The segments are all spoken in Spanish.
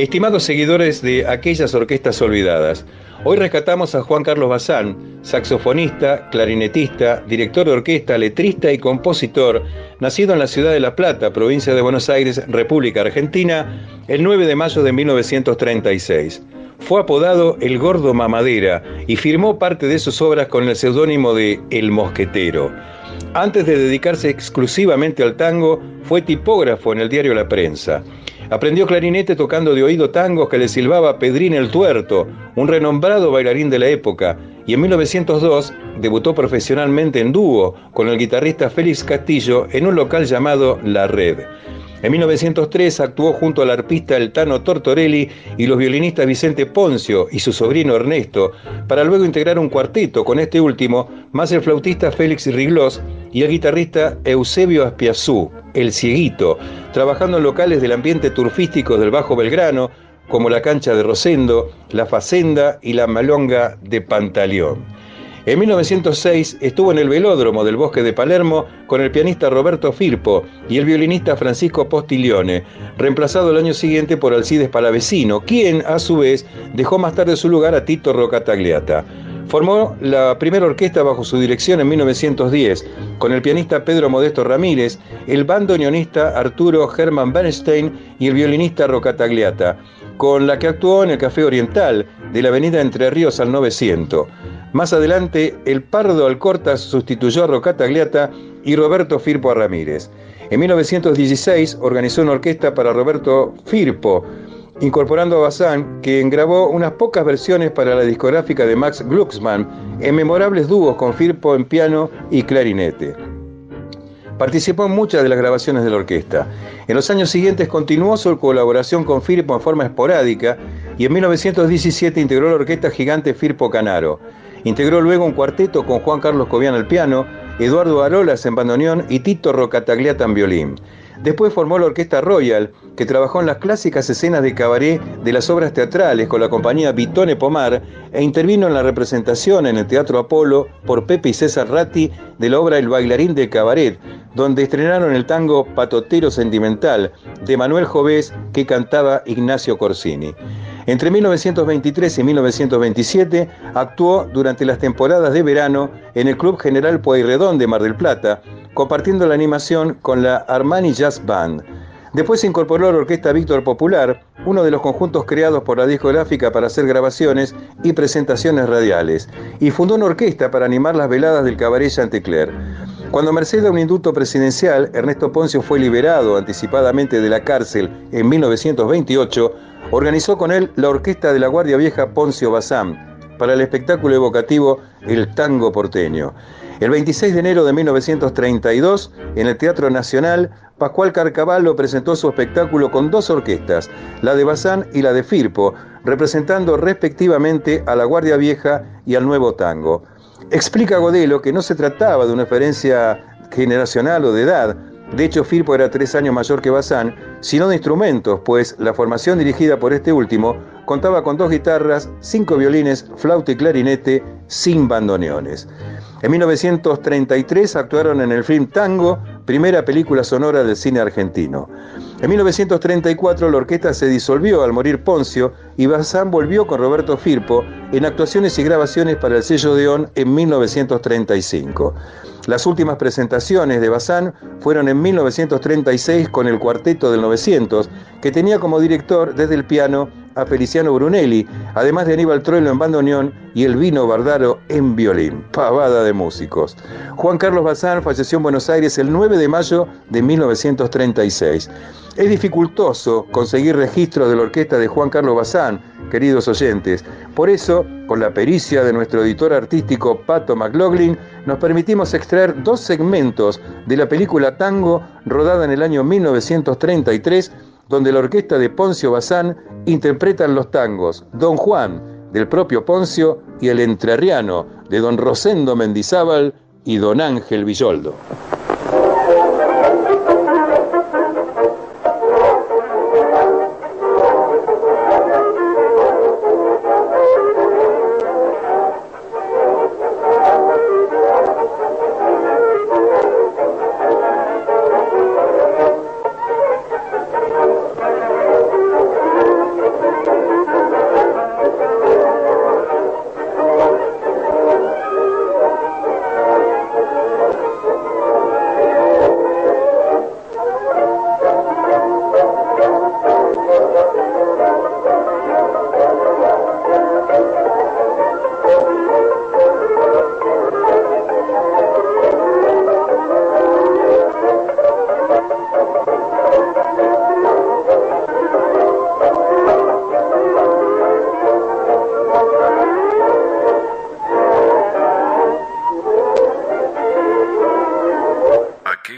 Estimados seguidores de aquellas orquestas olvidadas, hoy rescatamos a Juan Carlos Bazán, saxofonista, clarinetista, director de orquesta, letrista y compositor, nacido en la ciudad de La Plata, provincia de Buenos Aires, República Argentina, el 9 de mayo de 1936. Fue apodado El Gordo Mamadera y firmó parte de sus obras con el seudónimo de El Mosquetero. Antes de dedicarse exclusivamente al tango, fue tipógrafo en el diario La Prensa. Aprendió clarinete tocando de oído tangos que le silbaba Pedrín el Tuerto, un renombrado bailarín de la época, y en 1902 debutó profesionalmente en dúo con el guitarrista Félix Castillo en un local llamado La Red. En 1903 actuó junto al arpista El Tano Tortorelli y los violinistas Vicente Poncio y su sobrino Ernesto, para luego integrar un cuarteto con este último, más el flautista Félix Riglós y el guitarrista Eusebio Aspiazú, el Cieguito, trabajando en locales del ambiente turfístico del Bajo Belgrano, como la cancha de Rosendo, la Facenda y la Malonga de Pantaleón. En 1906 estuvo en el velódromo del Bosque de Palermo con el pianista Roberto Firpo y el violinista Francisco Postiglione, reemplazado el año siguiente por Alcides Palavecino, quien a su vez dejó más tarde su lugar a Tito Rocatagliata. Formó la primera orquesta bajo su dirección en 1910, con el pianista Pedro Modesto Ramírez, el bandoneonista Arturo Hermann Bernstein y el violinista Rocatagliata, con la que actuó en el Café Oriental de la avenida Entre Ríos al 900. Más adelante, el Pardo Alcortas sustituyó a Rocatagliata y Roberto Firpo a Ramírez. En 1916 organizó una orquesta para Roberto Firpo, incorporando a Bazán, quien grabó unas pocas versiones para la discográfica de Max Glucksmann, en memorables dúos con Firpo en piano y clarinete. Participó en muchas de las grabaciones de la orquesta. En los años siguientes continuó su colaboración con Firpo en forma esporádica y en 1917 integró la orquesta gigante Firpo Canaro. Integró luego un cuarteto con Juan Carlos Cobian al piano, Eduardo Arolas en bandoneón y Tito Rocatagliata en violín. Después formó la Orquesta Royal, que trabajó en las clásicas escenas de cabaret de las obras teatrales con la compañía Vitone Pomar e intervino en la representación en el Teatro Apolo por Pepe y César Ratti de la obra El bailarín del cabaret, donde estrenaron el tango Patotero Sentimental de Manuel Jovés que cantaba Ignacio Corsini. Entre 1923 y 1927 actuó durante las temporadas de verano en el Club General Pueyrredón de Mar del Plata, compartiendo la animación con la Armani Jazz Band. Después se incorporó a la Orquesta Víctor Popular, uno de los conjuntos creados por la discográfica para hacer grabaciones y presentaciones radiales, y fundó una orquesta para animar las veladas del cabaret Chantecler. Cuando merced a un indulto presidencial, Ernesto Poncio fue liberado anticipadamente de la cárcel en 1928, organizó con él la orquesta de la Guardia Vieja Poncio Bazán para el espectáculo evocativo El Tango Porteño. El 26 de enero de 1932, en el Teatro Nacional, Pascual Carcavallo presentó su espectáculo con dos orquestas, la de Bazán y la de Firpo, representando respectivamente a la Guardia Vieja y al Nuevo Tango. Explica Godelo que no se trataba de una diferencia generacional o de edad, de hecho, Firpo era tres años mayor que Bazán, sino de instrumentos, pues la formación dirigida por este último contaba con dos guitarras, cinco violines, flauta y clarinete, sin bandoneones. En 1933 actuaron en el film Tango, primera película sonora del cine argentino. En 1934 la orquesta se disolvió al morir Poncio y Bazán volvió con Roberto Firpo en actuaciones y grabaciones para el sello Deón en 1935. Las últimas presentaciones de Bazán fueron en 1936 con el Cuarteto del 900, que tenía como director desde el piano a Feliciano Brunelli, además de Aníbal Troilo en bandoneón y Elvino Bardaro en violín. Pavada de músicos. Juan Carlos Bazán falleció en Buenos Aires el 9 de mayo de 1936. Es dificultoso conseguir registros de la orquesta de Juan Carlos Bazán, queridos oyentes. Por eso, con la pericia de nuestro editor artístico Pato McLaughlin, nos permitimos extraer dos segmentos de la película Tango rodada en el año 1933, donde la orquesta de Poncio Bazán interpretan los tangos Don Juan, del propio Poncio, y el entrerriano, de Don Rosendo Mendizábal, y don Ángel Villoldo.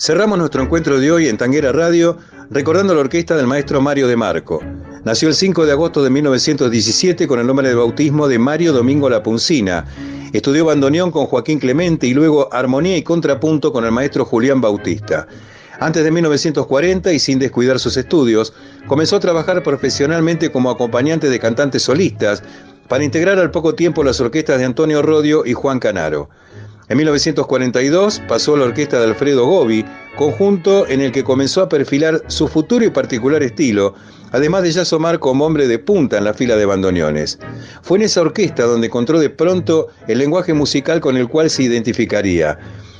Cerramos nuestro encuentro de hoy en Tanguera Radio recordando la orquesta del maestro Mario de Marco. Nació el 5 de agosto de 1917 con el nombre de bautismo de Mario Domingo Lapuncina. Estudió bandoneón con Joaquín Clemente y luego armonía y contrapunto con el maestro Julián Bautista. Antes de 1940 y sin descuidar sus estudios, comenzó a trabajar profesionalmente como acompañante de cantantes solistas para integrar al poco tiempo las orquestas de Antonio Rodio y Juan Canaro. En 1942 pasó a la orquesta de Alfredo Gobi, conjunto en el que comenzó a perfilar su futuro y particular estilo, además de ya asomar como hombre de punta en la fila de bandoneones. Fue en esa orquesta donde encontró de pronto el lenguaje musical con el cual se identificaría.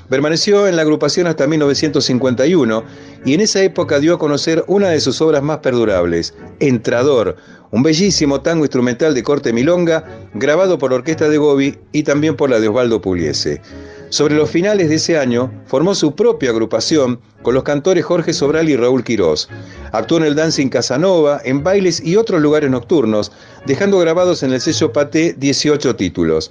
Permaneció en la agrupación hasta 1951 y en esa época dio a conocer una de sus obras más perdurables, Entrador, un bellísimo tango instrumental de corte milonga, grabado por la orquesta de Gobi y también por la de Osvaldo Pugliese. Sobre los finales de ese año, formó su propia agrupación con los cantores Jorge Sobral y Raúl Quirós. Actuó en el Dancing Casanova, en bailes y otros lugares nocturnos, dejando grabados en el sello Paté 18 títulos.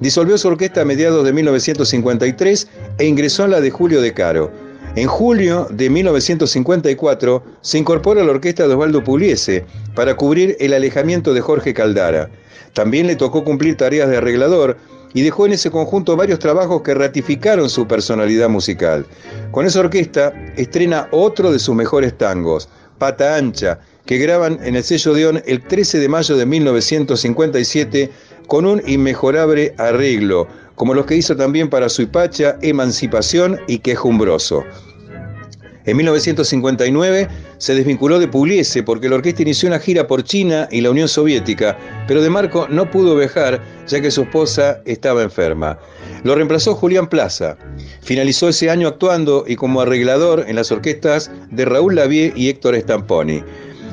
Disolvió su orquesta a mediados de 1953 e ingresó en la de Julio de Caro. En julio de 1954 se incorpora a la orquesta de Osvaldo Pugliese para cubrir el alejamiento de Jorge Caldara. También le tocó cumplir tareas de arreglador y dejó en ese conjunto varios trabajos que ratificaron su personalidad musical. Con esa orquesta estrena otro de sus mejores tangos, Pata Ancha, que graban en el sello Dion el 13 de mayo de 1957 con un inmejorable arreglo, como los que hizo también para Suipacha, Emancipación y Quejumbroso. En 1959 se desvinculó de Pugliese porque la orquesta inició una gira por China y la Unión Soviética, pero de Marco no pudo viajar ya que su esposa estaba enferma. Lo reemplazó Julián Plaza. Finalizó ese año actuando y como arreglador en las orquestas de Raúl Lavie y Héctor Stamponi.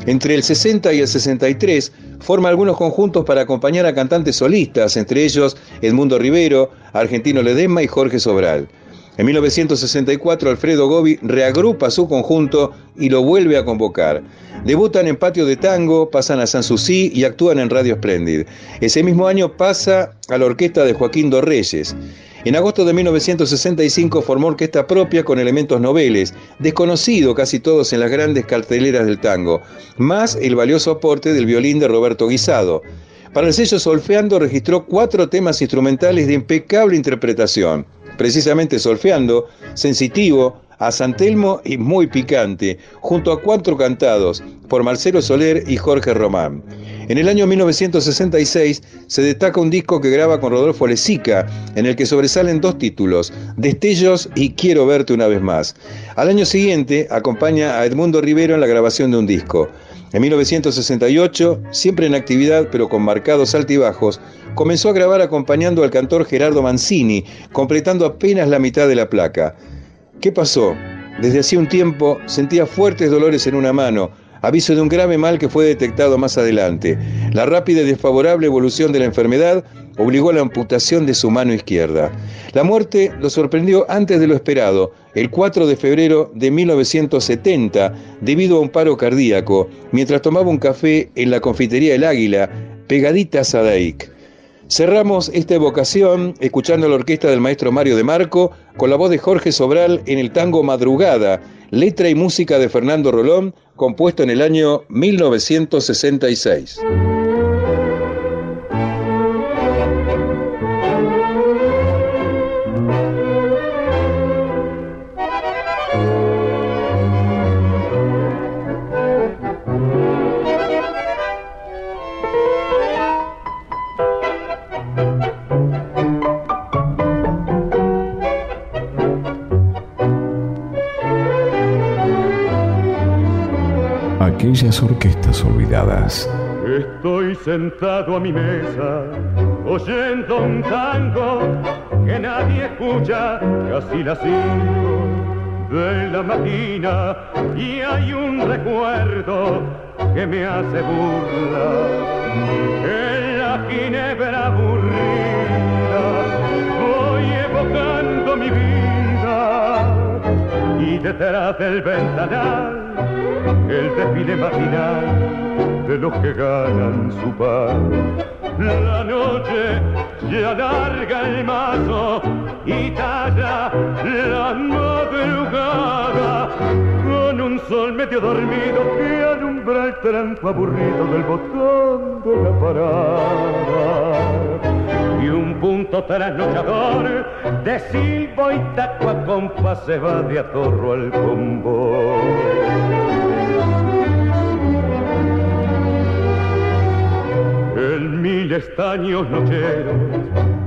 Entre el 60 y el 63 forma algunos conjuntos para acompañar a cantantes solistas, entre ellos Edmundo Rivero, Argentino Ledesma y Jorge Sobral. En 1964 Alfredo Gobi reagrupa su conjunto y lo vuelve a convocar. Debutan en Patio de Tango, pasan a Sanssouci y actúan en Radio Splendid. Ese mismo año pasa a la orquesta de Joaquín Dorreyes. En agosto de 1965 formó orquesta propia con elementos noveles, desconocido casi todos en las grandes carteleras del tango, más el valioso aporte del violín de Roberto Guisado. Para el sello Solfeando registró cuatro temas instrumentales de impecable interpretación precisamente solfeando, sensitivo, a San Telmo y muy picante, junto a cuatro cantados por Marcelo Soler y Jorge Román. En el año 1966 se destaca un disco que graba con Rodolfo Lezica, en el que sobresalen dos títulos, Destellos y Quiero verte una vez más. Al año siguiente acompaña a Edmundo Rivero en la grabación de un disco. En 1968, siempre en actividad pero con marcados altibajos, comenzó a grabar acompañando al cantor Gerardo Mancini, completando apenas la mitad de la placa. ¿Qué pasó? Desde hacía un tiempo sentía fuertes dolores en una mano, aviso de un grave mal que fue detectado más adelante. La rápida y desfavorable evolución de la enfermedad obligó a la amputación de su mano izquierda. La muerte lo sorprendió antes de lo esperado, el 4 de febrero de 1970, debido a un paro cardíaco, mientras tomaba un café en la confitería El Águila, pegadita a Sadaic. Cerramos esta evocación escuchando la orquesta del maestro Mario de Marco con la voz de Jorge Sobral en el tango Madrugada, letra y música de Fernando Rolón, compuesto en el año 1966. Orquestas olvidadas. Estoy sentado a mi mesa, oyendo un tango que nadie escucha, casi las cinco de la mañana, y hay un recuerdo que me hace burla. En la ginebra aburrida voy evocando mi vida y detrás del ventanal el desfile matinal de los que ganan su pan. La noche ya larga el mazo y talla la madrugada con un sol medio dormido que alumbra el tranco aburrido del botón de la parada y un punto trasnochador de silbo y taco a compás se va de atorro al combo. En mil estaños nocheros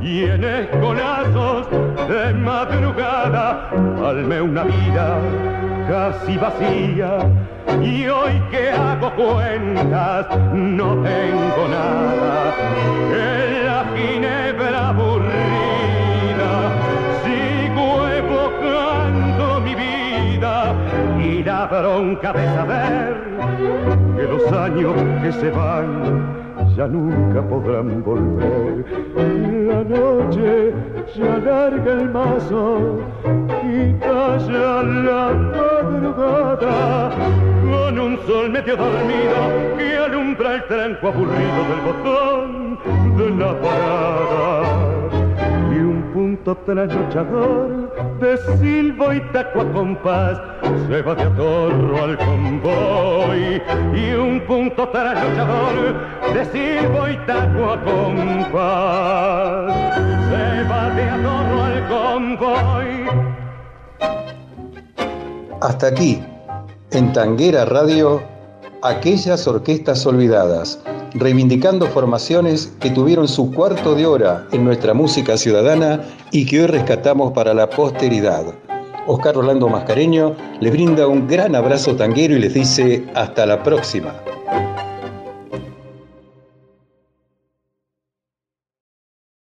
y en escolazos de madrugada alme una vida casi vacía. Y hoy que hago cuentas no tengo nada. En la ginebra aburrida sigo evocando mi vida. Y la bronca de saber que los años que se van ya nunca podrán volver. La noche ya larga el mazo y calla la madrugada con un sol medio dormido que alumbra el tranco aburrido del botón de la parada punto trasnochador de silbo y taco a compás va de atorro al convoy y un punto trasnochador de y taco a se va de atorro al convoy hasta aquí en Tanguera Radio aquellas orquestas olvidadas reivindicando formaciones que tuvieron su cuarto de hora en nuestra música ciudadana y que hoy rescatamos para la posteridad. Oscar Orlando Mascareño les brinda un gran abrazo tanguero y les dice hasta la próxima.